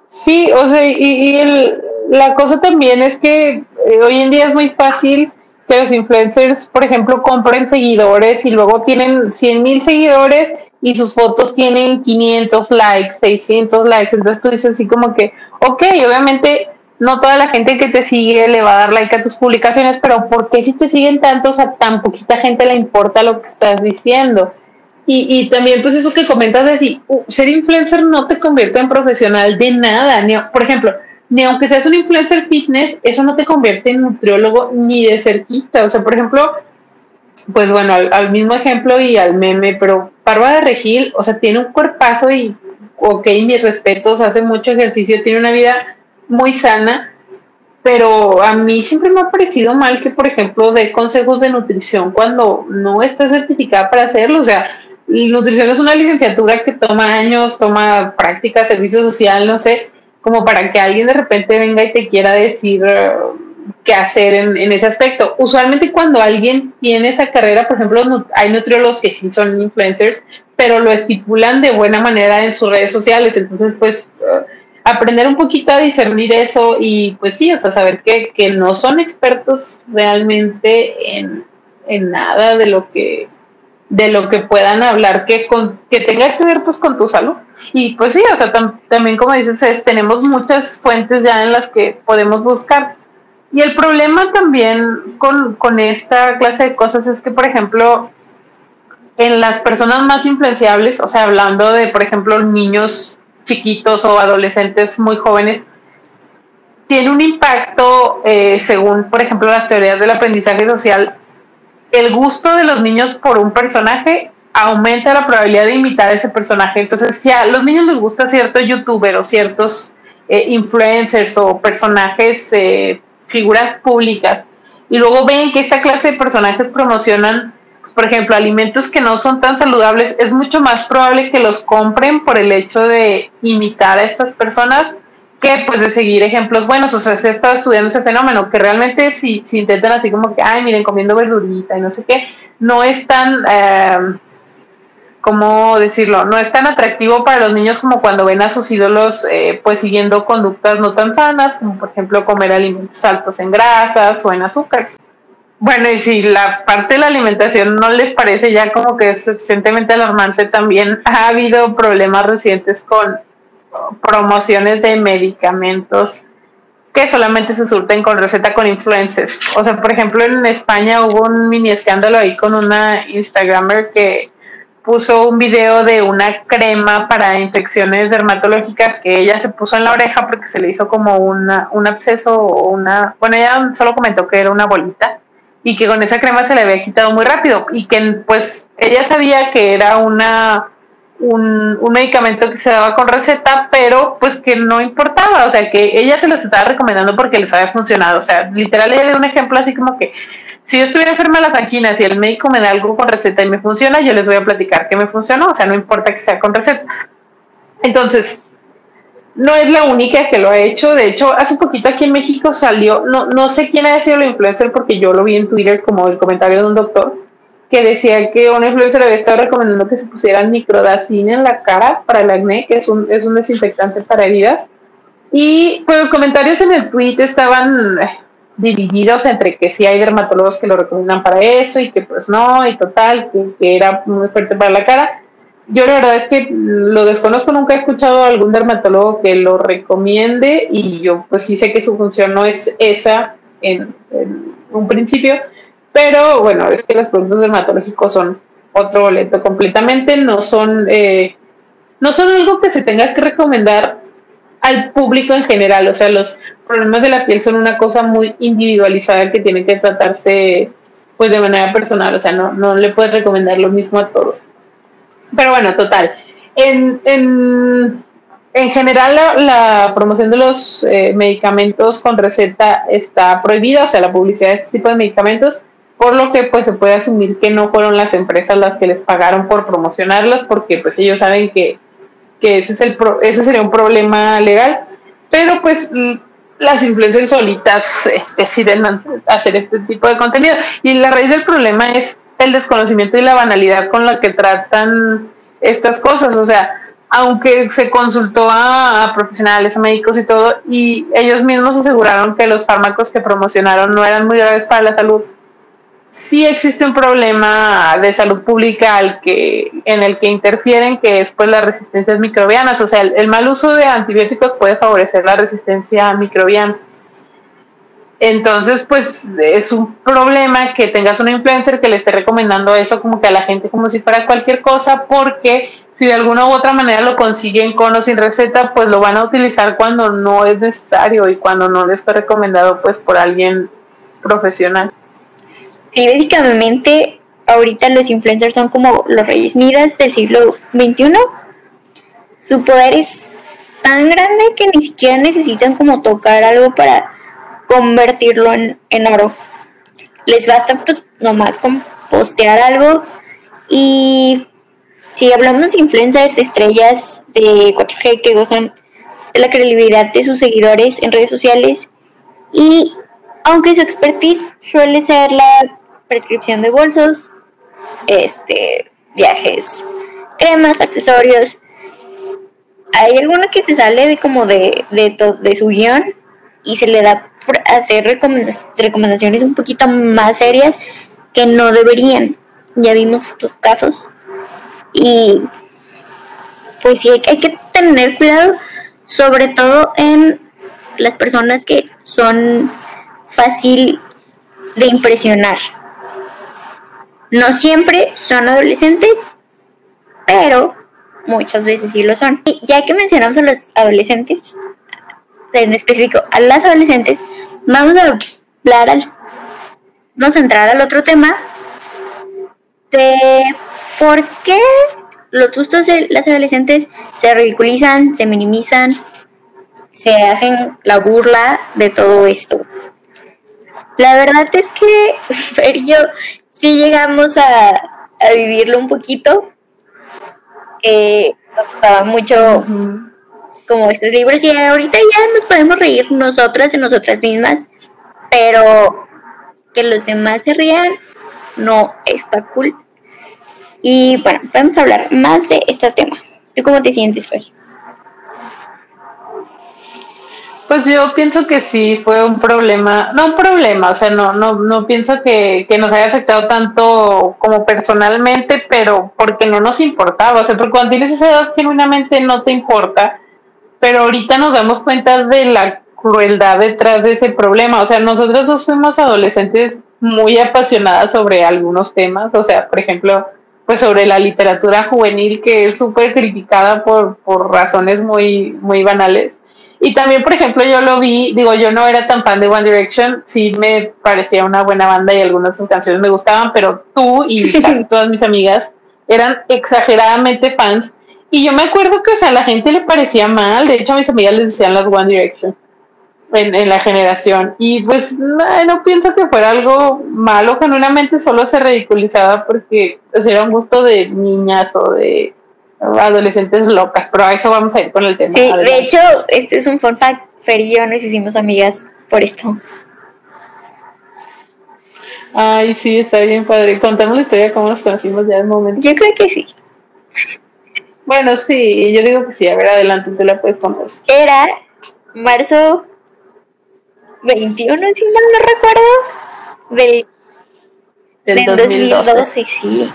Sí, o sea, y, el, la cosa también es que eh, hoy en día es muy fácil que los influencers, por ejemplo, compren seguidores y luego tienen 100 mil seguidores y sus fotos tienen 500 likes, 600 likes. Entonces tú dices así como que, ok, obviamente no toda la gente que te sigue le va a dar like a tus publicaciones, pero ¿por qué si te siguen tantos a tan poquita gente le importa lo que estás diciendo? Y, también, pues eso que comentas de si ser influencer no te convierte en profesional de nada. Ni, por ejemplo, ni aunque seas un influencer fitness, eso no te convierte en nutriólogo ni de cerquita. O sea, por ejemplo, pues bueno, al, mismo ejemplo y al meme, pero Parva de Regil, o sea, tiene un cuerpazo y, ok, mis respetos, hace mucho ejercicio, tiene una vida muy sana, pero a mí siempre me ha parecido mal que, por ejemplo, dé consejos de nutrición cuando no está certificada para hacerlo. O sea, nutrición es una licenciatura que toma años, toma práctica, servicio social, no sé, como para que alguien de repente venga y te quiera decir eh, qué hacer en, en, ese aspecto. Usualmente cuando alguien tiene esa carrera, por ejemplo, hay nutriólogos que sí son influencers, pero lo estipulan de buena manera en sus redes sociales, entonces pues eh, aprender un poquito a discernir eso y pues sí, o sea, saber que, que no son expertos realmente en, en nada de lo que de lo que puedan hablar que, con, que tenga que ver pues con tu salud. Y pues sí, o sea, también como dices, tenemos muchas fuentes ya en las que podemos buscar. Y el problema también con, con esta clase de cosas es que, por ejemplo, en las personas más influenciables, o sea, hablando de, por ejemplo, niños chiquitos o adolescentes muy jóvenes, tiene un impacto, eh, según, por ejemplo, las teorías del aprendizaje social, el gusto de los niños por un personaje aumenta la probabilidad de imitar a ese personaje. Entonces, si a los niños les gusta cierto youtuber o ciertos eh, influencers o personajes, eh, figuras públicas, y luego ven que esta clase de personajes promocionan, por ejemplo, alimentos que no son tan saludables, es mucho más probable que los compren por el hecho de imitar a estas personas que pues de seguir ejemplos buenos, o sea, se ha estado estudiando ese fenómeno, que realmente si, si intentan así como que, ay, miren, comiendo verdurita y no sé qué, no es tan, eh, ¿cómo decirlo? No es tan atractivo para los niños como cuando ven a sus ídolos eh, pues siguiendo conductas no tan sanas, como por ejemplo comer alimentos altos en grasas o en azúcares. Bueno, y si la parte de la alimentación no les parece ya como que es suficientemente alarmante, también ha habido problemas recientes con promociones de medicamentos que solamente se surten con receta con influencers. O sea, por ejemplo, en España hubo un mini escándalo ahí con una Instagramer que puso un video de una crema para infecciones dermatológicas que ella se puso en la oreja porque se le hizo como una, un absceso o una... Bueno, ella solo comentó que era una bolita y que con esa crema se le había quitado muy rápido y que pues ella sabía que era una un, un, medicamento que se daba con receta, pero pues que no importaba, o sea, que ella se los estaba recomendando porque les había funcionado, o sea, literal ella dio un ejemplo así como que si yo estuviera enferma de las anginas y el médico me da algo con receta y me funciona, yo les voy a platicar que me funcionó, o sea, no importa que sea con receta. Entonces, no es la única que lo ha hecho, de hecho, hace poquito aquí en México salió, no, no sé quién ha sido el influencer porque yo lo vi en Twitter como el comentario de un doctor, que decía que una influencer había estado recomendando que se pusieran microdacin en la cara para el acné, que es un, es un desinfectante para heridas. Y pues los comentarios en el tweet estaban divididos entre que sí hay dermatólogos que lo recomiendan para eso y que pues no, y total, que, era muy fuerte para la cara. Yo la verdad es que lo desconozco, nunca he escuchado a algún dermatólogo que lo recomiende y yo pues sí sé que su función no es esa en un principio, pero bueno, es que los productos dermatológicos son otro boleto completamente, no son, eh, no son algo que se tenga que recomendar al público en general, o sea, los problemas de la piel son una cosa muy individualizada que tiene que tratarse pues de manera personal, o sea, no, no le puedes recomendar lo mismo a todos. Pero bueno, total. En, en, en general la, promoción de los eh, medicamentos con receta está prohibida, o sea, la publicidad de este tipo de medicamentos, por lo que pues se puede asumir que no fueron las empresas las que les pagaron por promocionarlas porque pues ellos saben que, ese, es el ese sería un problema legal, pero pues las influencers solitas eh, deciden hacer este tipo de contenido. Y la raíz del problema es el desconocimiento y la banalidad con la que tratan estas cosas, o sea, aunque se consultó a, profesionales, a médicos y todo, y ellos mismos aseguraron que los fármacos que promocionaron no eran muy graves para la salud, sí existe un problema de salud pública al que, en el que interfieren, que es pues las resistencias microbianas. O sea, el, mal uso de antibióticos puede favorecer la resistencia microbiana. Entonces, pues es un problema que tengas una influencer que le esté recomendando eso como que a la gente como si fuera cualquier cosa, porque si de alguna u otra manera lo consiguen con o sin receta, pues lo van a utilizar cuando no es necesario y cuando no les fue recomendado pues por alguien profesional. Sí, básicamente ahorita los influencers son como los reyes Midas del siglo XXI. Su poder es tan grande que ni siquiera necesitan como tocar algo para convertirlo en, oro. Les basta pues, nomás con postear algo y si hablamos de influencers, estrellas de 4G que gozan de la credibilidad de sus seguidores en redes sociales y aunque su expertise suele ser la prescripción de bolsos, este, viajes, cremas, accesorios. Hay alguno que se sale de como de, de, de su guion y se le da por hacer recomendaciones un poquito más serias que no deberían. Ya vimos estos casos. Y pues sí, hay que tener cuidado, sobre todo en las personas que son fácil de impresionar. No siempre son adolescentes, pero muchas veces sí lo son. Y ya que mencionamos a los adolescentes, en específico a las adolescentes, vamos a hablar al, vamos a entrar al otro tema de por qué los gustos de las adolescentes se ridiculizan, se minimizan, se hacen la burla de todo esto. La verdad es que Fer yo sí llegamos a, a vivirlo un poquito. Eh, gustaba mucho como estos libros y ahorita ya nos podemos reír nosotras de nosotras mismas, pero que los demás se rían no está cool. Y bueno, podemos hablar más de este tema. ¿Tú cómo te sientes, Fer? Pues yo pienso que sí fue un problema, no un problema, o sea, no, no, no pienso que, que nos haya afectado tanto como personalmente, pero porque no nos importaba, o sea, porque cuando tienes esa edad genuinamente no te importa, pero ahorita nos damos cuenta de la crueldad detrás de ese problema, o sea, nosotros dos fuimos adolescentes muy apasionadas sobre algunos temas, o sea, por ejemplo, pues sobre la literatura juvenil que es súper criticada por, por razones muy, muy banales y también, por ejemplo, yo lo vi, digo, yo no era tan fan de One Direction, sí me parecía una buena banda y algunas de sus canciones me gustaban, pero tú y casi todas mis amigas eran exageradamente fans. Y yo me acuerdo que, o sea, a la gente le parecía mal, de hecho a mis amigas les decían las One Direction en, en la generación. Y pues no, no, pienso que fuera algo malo, genuinamente solo se ridiculizaba porque pues, era un gusto de niñas o de adolescentes locas, pero a eso vamos a ir con el tema. Sí, de hecho, este es un fun fact. Fer y yo nos hicimos amigas por esto. Ay, sí, está bien padre. Contamos la historia de cómo nos conocimos ya en momento. Yo creo que sí. Bueno, sí, yo digo que sí. A ver, adelante, tú la puedes contar. Era marzo 21, si mal no recuerdo, del, del, del 2012. 2012, sí.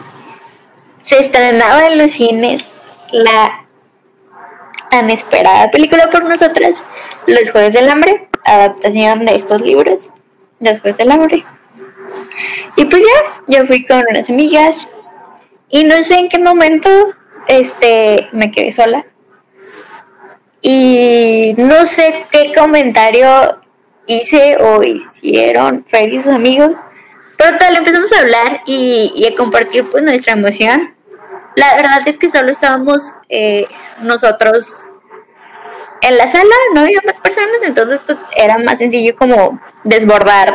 Se estrenaba en los cines la tan esperada película por nosotras, Los Juegos del Hambre, adaptación de estos libros, Los Juegos del Hambre. Y pues ya, yo fui con unas amigas y no sé en qué momento este me quedé sola. Y no sé qué comentario hice o hicieron Fer y sus amigos. Pero tal, empezamos a hablar y, y a compartir pues nuestra emoción la verdad es que solo estábamos eh, nosotros en la sala, no había más personas, entonces pues era más sencillo como desbordar,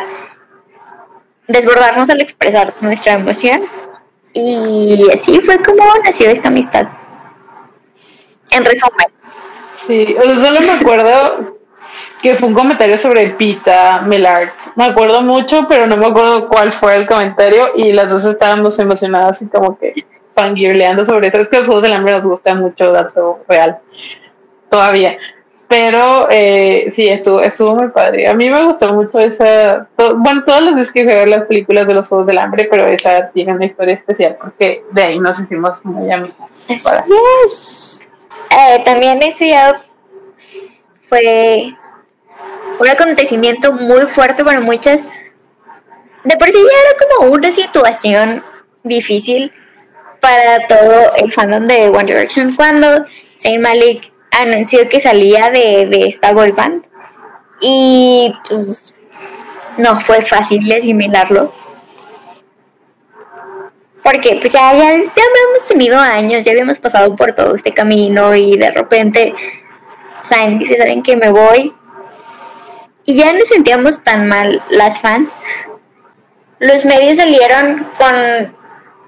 desbordarnos al expresar nuestra emoción. Y así fue como nació esta amistad. En resumen. Sí, solo me acuerdo que fue un comentario sobre Pita Melar. Me acuerdo mucho, pero no me acuerdo cuál fue el comentario y las dos estábamos emocionadas y como que fangirleando sobre eso. Es que los juegos del hambre nos gusta mucho, dato real, todavía. Pero eh, sí, estuvo, estuvo muy padre. A mí me gustó mucho esa. bueno, todas las veces que ver las películas de los Juegos del Hambre, pero esa tiene una historia especial porque de ahí nos hicimos muy amigos. Eh, también esto ya fue un acontecimiento muy fuerte para muchas. De por sí ya era como una situación difícil para todo el fandom de One Direction cuando Zayn Malik anunció que salía de, de esta boy band y pues, no fue fácil asimilarlo porque pues ya, ya, ya habíamos tenido años, ya habíamos pasado por todo este camino y de repente Zayn dice, ¿saben que me voy? Y ya no sentíamos tan mal las fans. Los medios salieron con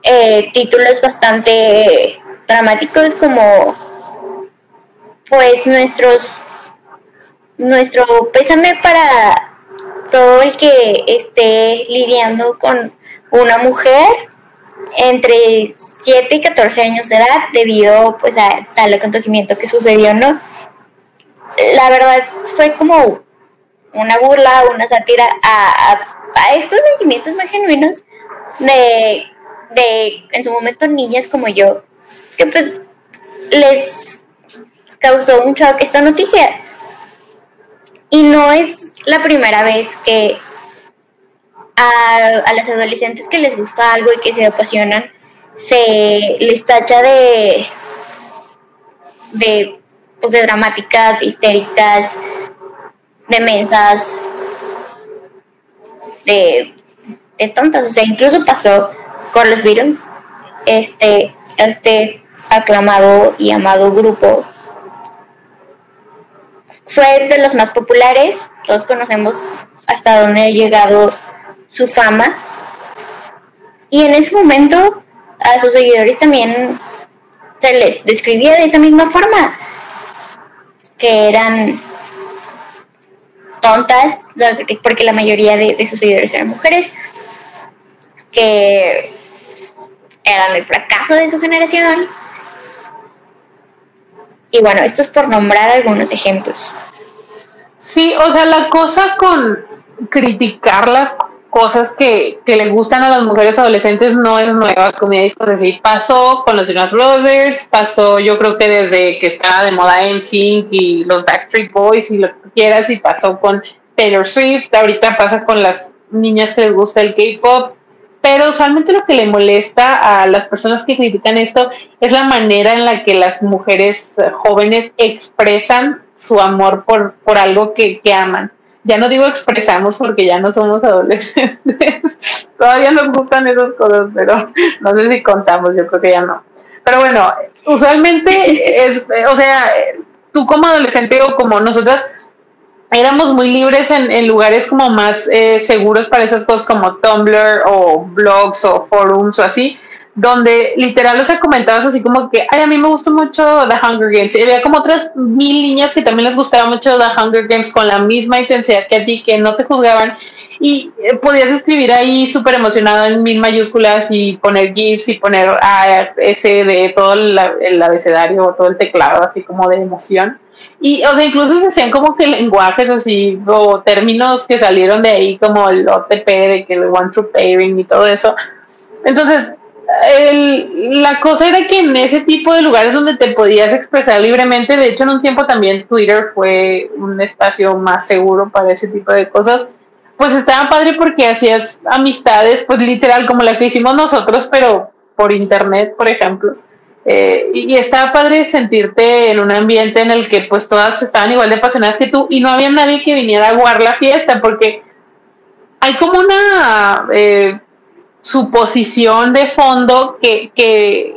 eh, títulos bastante dramáticos como pues nuestros nuestro pésame para todo el que esté lidiando con una mujer entre 7 y 14 años de edad debido pues a tal acontecimiento que sucedió, ¿no? La verdad fue como una burla, una sátira a, a, a estos sentimientos más genuinos de de en su momento niñas como yo, que pues les causó un shock esta noticia. Y no es la primera vez que a, las adolescentes que les gusta algo y que se apasionan, se les tacha de, de, pues de dramáticas, histéricas, de mensas, de, de tontas. O sea, incluso pasó con los Beatles, este, este aclamado y amado grupo fue de los más populares, todos conocemos hasta dónde ha llegado su fama. Y en ese momento a sus seguidores también se les describía de esa misma forma, que eran tontas, porque la mayoría de, sus seguidores eran mujeres, que eran el fracaso de su generación. Y bueno, esto es por nombrar algunos ejemplos. Sí, o sea, la cosa con criticar las cosas que, que le gustan a las mujeres adolescentes no es nueva, como ya dijo, así pasó con los Jonas Brothers, pasó yo creo que desde que estaba de moda NSYNC y los Backstreet Boys y lo que quieras, y pasó con Taylor Swift, ahorita pasa con las niñas que les gusta el K-pop, pero usualmente lo que le molesta a las personas que critican esto es la manera en la que las mujeres jóvenes expresan su amor por, por algo que, que aman ya no digo expresamos porque ya no somos adolescentes. Todavía nos gustan esas cosas, pero no sé si contamos, yo creo que ya no. Pero bueno, usualmente es, o sea, tú como adolescente o como nosotras éramos muy libres en, en lugares como más eh, seguros para esas cosas como Tumblr o blogs o forums o así donde literal, o sea, comentabas así como que, ay, a mí me gustó mucho The Hunger Games. Y había como otras mil niñas que también les gustaba mucho The Hunger Games con la misma intensidad que a ti, que no te juzgaban. Y eh, podías escribir ahí súper emocionado en mil mayúsculas y poner GIFs y poner A, S de todo el, abecedario, todo el teclado, así como de emoción. Y, o sea, incluso se hacían como que lenguajes así, o términos que salieron de ahí, como el OTP, de que el One True Pairing y todo eso. Entonces, el, la cosa era que en ese tipo de lugares donde te podías expresar libremente, de hecho en un tiempo también Twitter fue un espacio más seguro para ese tipo de cosas, pues estaba padre porque hacías amistades, pues literal como la que hicimos nosotros, pero por internet, por ejemplo. Eh, y, estaba padre sentirte en un ambiente en el que pues todas estaban igual de apasionadas que tú y no había nadie que viniera a guardar la fiesta porque hay como una... Eh, suposición de fondo que, que,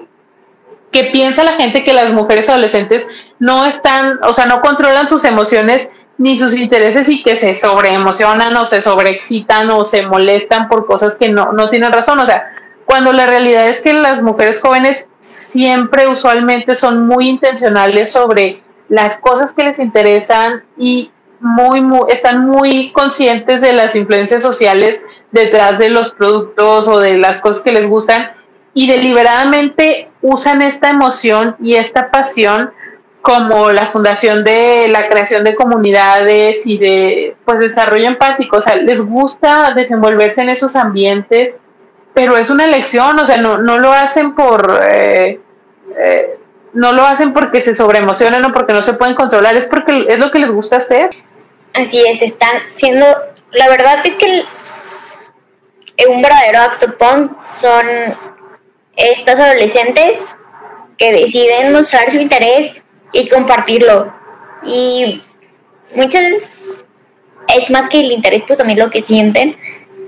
que piensa la gente que las mujeres adolescentes no están, o sea, no controlan sus emociones ni sus intereses y que se sobreemocionan o se sobreexcitan o se molestan por cosas que no, no tienen razón. O sea, cuando la realidad es que las mujeres jóvenes siempre usualmente son muy intencionales sobre las cosas que les interesan y muy, muy están muy conscientes de las influencias sociales detrás de los productos o de las cosas que les gustan y deliberadamente usan esta emoción y esta pasión como la fundación de la creación de comunidades y de pues desarrollo empático, o sea, les gusta desenvolverse en esos ambientes, pero es una elección, o sea, no, no lo hacen por eh, eh, no lo hacen porque se sobreemocionan o porque no se pueden controlar, es porque es lo que les gusta hacer. Así es, están siendo, la verdad es que un verdadero acto punk son estas adolescentes que deciden mostrar su interés y compartirlo. Y muchas veces es más que el interés, pues también lo que sienten,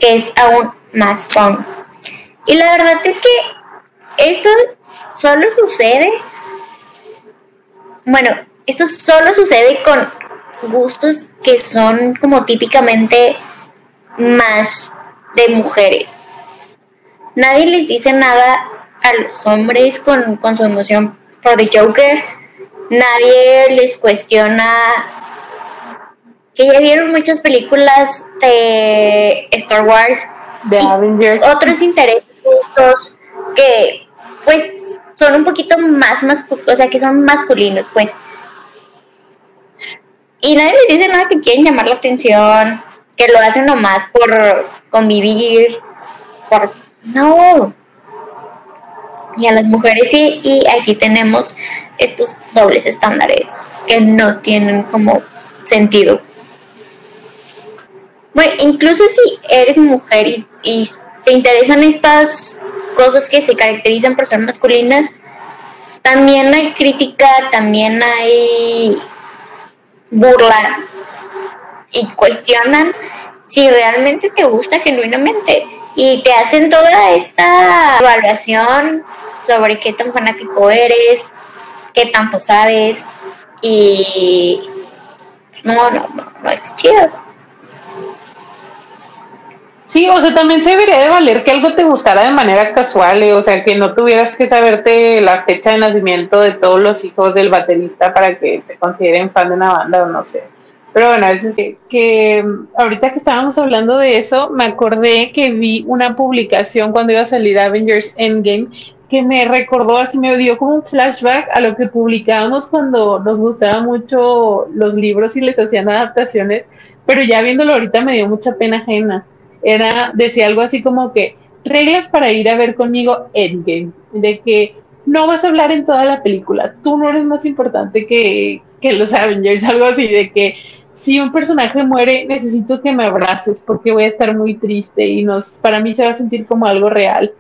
que es aún más punk. Y la verdad es que esto solo sucede, bueno, esto solo sucede con gustos que son como típicamente más de mujeres. Nadie les dice nada a los hombres con, su emoción por The Joker. Nadie les cuestiona que ya vieron muchas películas de Star Wars. De Avengers. Otros intereses justos que pues son un poquito más, más, o sea, que son masculinos, pues. Y nadie les dice nada que quieren llamar la atención, que lo hacen nomás por convivir, por... No. Y a las mujeres sí, y aquí tenemos estos dobles estándares que no tienen como sentido. Bueno, incluso si eres mujer y te interesan estas cosas que se caracterizan por ser masculinas, también hay crítica, también hay burla y cuestionan si realmente te gusta genuinamente y te hacen toda esta evaluación sobre qué tan fanático eres, qué tanto sabes y no, no, no, no es chido. Sí, o sea, también se debería de valer que algo te gustara de manera casual, eh, o sea, que no tuvieras que saberte la fecha de nacimiento de todos los hijos del baterista para que te consideren fan de una banda o no sé. Pero bueno, es que, que ahorita que estábamos hablando de eso, me acordé que vi una publicación cuando iba a salir Avengers Endgame que me recordó, así me dio como un flashback a lo que publicábamos cuando nos gustaba mucho los libros y les hacían adaptaciones, pero ya viéndolo ahorita me dio mucha pena ajena. Era, decía algo así como que reglas para ir a ver conmigo Endgame, de que no vas a hablar en toda la película, tú no eres más importante que, que los Avengers, algo así, de que si un personaje muere, necesito que me abraces porque voy a estar muy triste y nos, para mí se va a sentir como algo real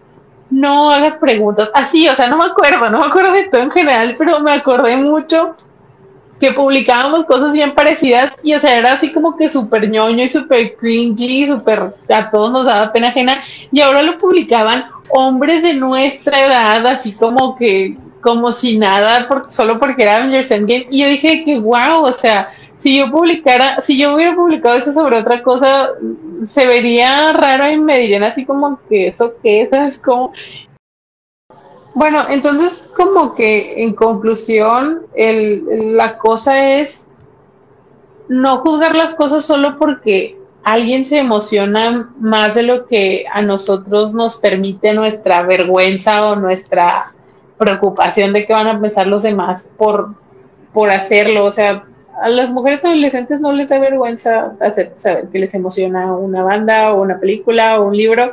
no hagas preguntas. Así, o sea, no me acuerdo, no me acuerdo de todo en general, pero me acordé mucho que publicábamos cosas bien parecidas y, o sea, era así como que súper ñoño y súper cringy, súper, a todos nos daba pena ajena y ahora lo publicaban hombres de nuestra edad, así como que, como si nada, solo porque era Avengers Endgame y yo dije que wow, o sea, si yo publicara, si yo hubiera publicado eso sobre otra cosa, se vería raro y me dirían así como que eso que eso es como bueno, entonces como que en conclusión el, la cosa es no juzgar las cosas solo porque alguien se emociona más de lo que a nosotros nos permite nuestra vergüenza o nuestra preocupación de qué van a pensar los demás por, por hacerlo. O sea, a las mujeres adolescentes no les da vergüenza hacer saber que les emociona una banda o una película o un libro.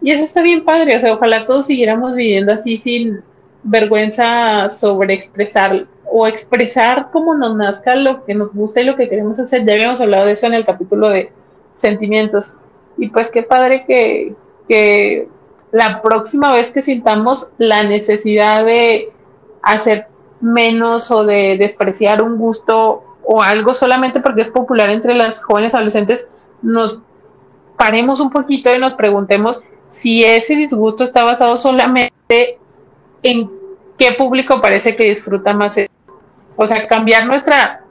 Y eso está bien padre, o sea, ojalá todos siguiéramos viviendo así sin vergüenza sobre expresar o expresar como nos nazca lo que nos gusta y lo que queremos hacer. Ya habíamos hablado de eso en el capítulo de sentimientos. Y pues qué padre que, que la próxima vez que sintamos la necesidad de hacer menos o de despreciar un gusto o algo solamente porque es popular entre las jóvenes adolescentes, nos paremos un poquito y nos preguntemos si ese disgusto está basado solamente en qué público parece que disfruta más. O sea, cambiar nuestra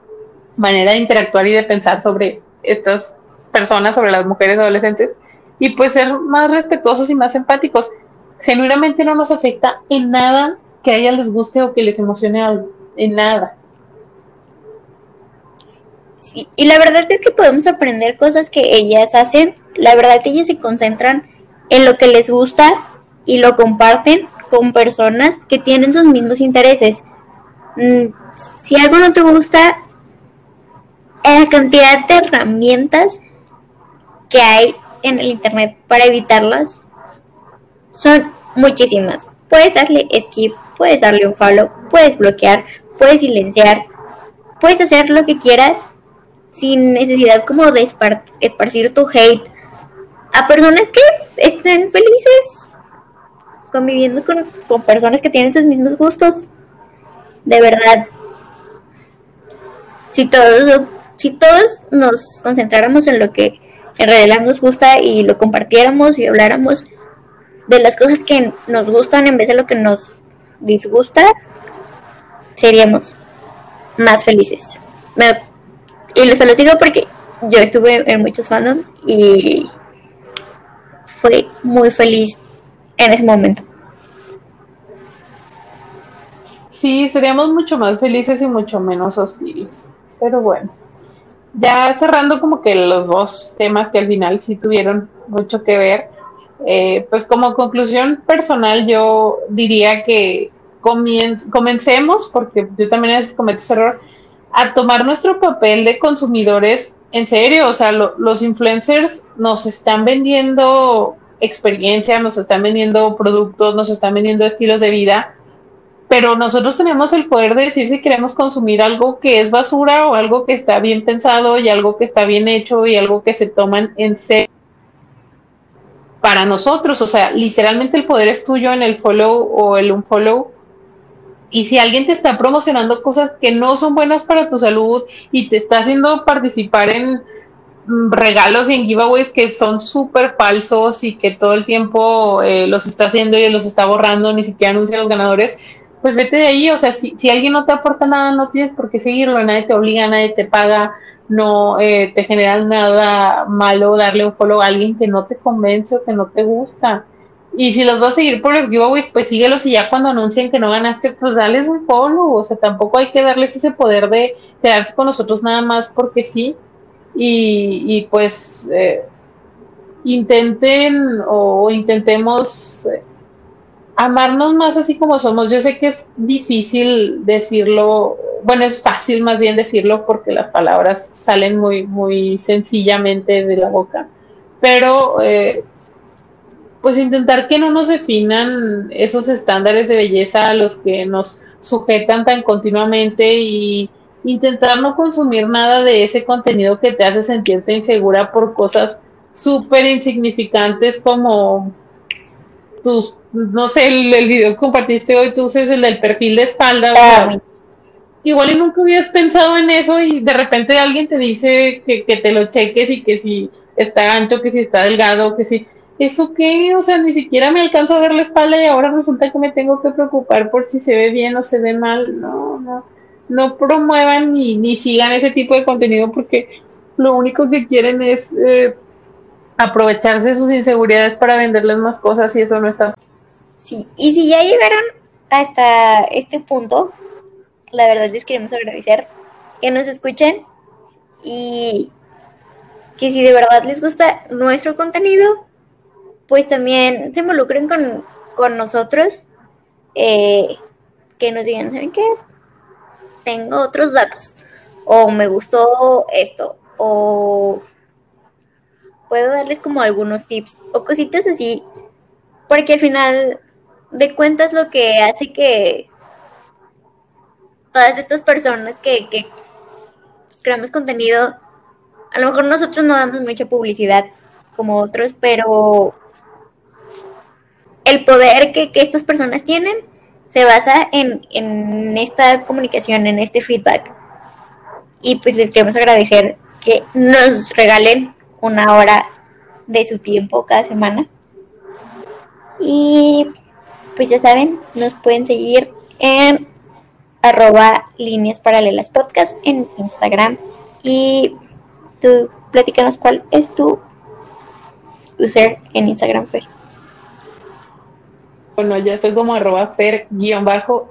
manera de interactuar y de pensar sobre estas personas, sobre las mujeres adolescentes, y pues ser más respetuosos y más empáticos. Genuinamente no nos afecta en nada que a ellas les guste o que les emocione algo, en nada y la verdad es que podemos aprender cosas que ellas hacen. La verdad ellas se concentran en lo que les gusta y lo comparten con personas que tienen sus mismos intereses. Mm, si algo no te gusta, la cantidad de herramientas que hay en el internet para evitarlas son muchísimas. Puedes darle skip, puedes darle un follow, puedes bloquear, puedes silenciar, puedes hacer lo que quieras sin necesidad como de esparcir tu hate a personas que estén felices conviviendo con, con personas que tienen sus mismos gustos. De verdad, si todos, si todos nos concentráramos en lo que en realidad nos gusta y lo compartiéramos y habláramos de las cosas que nos gustan en vez de lo que nos disgusta, seríamos más felices. Y se los digo porque yo estuve en muchos fandoms y fue muy feliz en ese momento. Sí, seríamos mucho más felices y mucho menos hostiles. Pero bueno, ya cerrando como que los dos temas que al final sí tuvieron mucho que ver, eh, pues como conclusión personal yo diría que comencemos, porque yo también a veces cometo ese error, a tomar nuestro papel de consumidores en serio. O sea, los influencers nos están vendiendo experiencias, nos están vendiendo productos, nos están vendiendo estilos de vida, pero nosotros tenemos el poder de decir si queremos consumir algo que es basura o algo que está bien pensado y algo que está bien hecho y algo que se toman en serio para nosotros. O sea, literalmente el poder es tuyo en el follow o el unfollow y si alguien te está promocionando cosas que no son buenas para tu salud y te está haciendo participar en regalos y en giveaways que son súper falsos y que todo el tiempo eh, los está haciendo y los está borrando, ni siquiera anuncia a los ganadores, pues vete de ahí, o sea, si, si alguien no te aporta nada, no tienes por qué seguirlo, nadie te obliga, nadie te paga, no eh, te genera nada malo darle un follow a alguien que no te convence o que no te gusta. Y si los vas a seguir por los giveaways, pues síguelos y ya cuando anuncien que no ganaste, pues dales un follow. O sea, tampoco hay que darles ese poder de quedarse con nosotros nada más porque sí. Y, pues eh, intenten o intentemos eh, amarnos más así como somos. Yo sé que es difícil decirlo, bueno, es fácil más bien decirlo porque las palabras salen muy, muy sencillamente de la boca, pero eh, pues intentar que no nos definan esos estándares de belleza a los que nos sujetan tan continuamente y intentar no consumir nada de ese contenido que te hace sentirte insegura por cosas súper insignificantes como tus, no sé, el, video que compartiste hoy, tú uses el del perfil de espalda. Ah, igual y nunca hubieras pensado en eso y de repente alguien te dice que, que te lo cheques y que si está ancho, que si está delgado, que si ¿eso qué? O sea, ni siquiera me alcanzo a ver la espalda y ahora resulta que me tengo que preocupar por si se ve bien o se ve mal. No, no, no promuevan ni, ni sigan ese tipo de contenido porque lo único que quieren es eh, aprovecharse de sus inseguridades para venderles más cosas y eso no está. Sí, y si ya llegaron hasta este punto, la verdad les queremos agradecer que nos escuchen y que si de verdad les gusta nuestro contenido, pues también se involucren con, nosotros, eh, que nos digan, ¿saben qué? Tengo otros datos, o me gustó esto, o puedo darles como algunos tips, o cositas así, porque al final de cuentas lo que hace que todas estas personas que, que creamos contenido, a lo mejor nosotros no damos mucha publicidad como otros, pero el poder que, estas personas tienen se basa en, esta comunicación, en este feedback. Y pues les queremos agradecer que nos regalen una hora de su tiempo cada semana. Y pues ya saben, nos pueden seguir en arroba líneas paralelas podcast en Instagram. Y tú platícanos cuál es tu user en Instagram, Fer. Bueno, ya estoy como arroba fer-rdzc,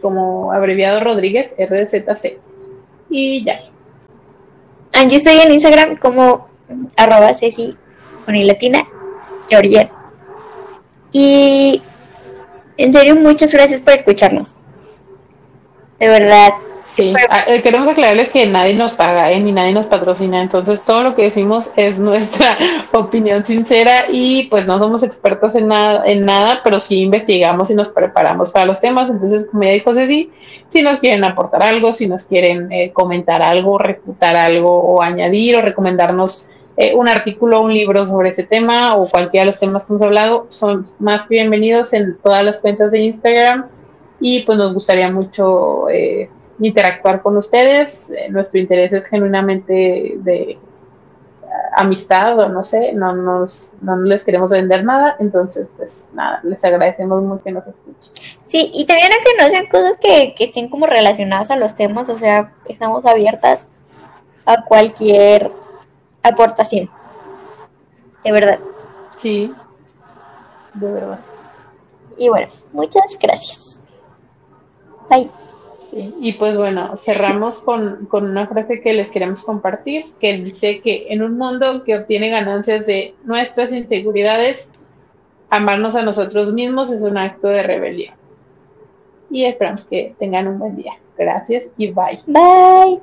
como abreviado Rodríguez, rdzc. Y ya. Ah, yo estoy en Instagram como arroba ceci con latina, Georgia. Y en serio, muchas gracias por escucharnos. De verdad, Sí, ah, eh, queremos aclararles que nadie nos paga ¿eh? ni nadie nos patrocina, entonces todo lo que decimos es nuestra opinión sincera y pues no somos expertas en nada, en nada, pero sí investigamos y nos preparamos para los temas, entonces como ya dijo Ceci, si nos quieren aportar algo, si nos quieren eh, comentar algo, refutar algo o añadir o recomendarnos eh, un artículo un libro sobre ese tema o cualquiera de los temas que hemos hablado, son más que bienvenidos en todas las cuentas de Instagram y pues nos gustaría mucho... Eh, interactuar con ustedes. Eh, nuestro interés es genuinamente de eh, amistad o no sé, no nos no les queremos vender nada, entonces pues nada, les agradecemos mucho que nos escuchen. Sí, y también que no sean cosas que, que estén como relacionadas a los temas, o sea, estamos abiertas a cualquier aportación. De verdad. Sí, de verdad. Y bueno, muchas gracias. Bye. Y pues bueno, cerramos con, una frase que les queremos compartir, que dice que en un mundo que obtiene ganancias de nuestras inseguridades, amarnos a nosotros mismos es un acto de rebelión. Y esperamos que tengan un buen día. Gracias y bye. Bye.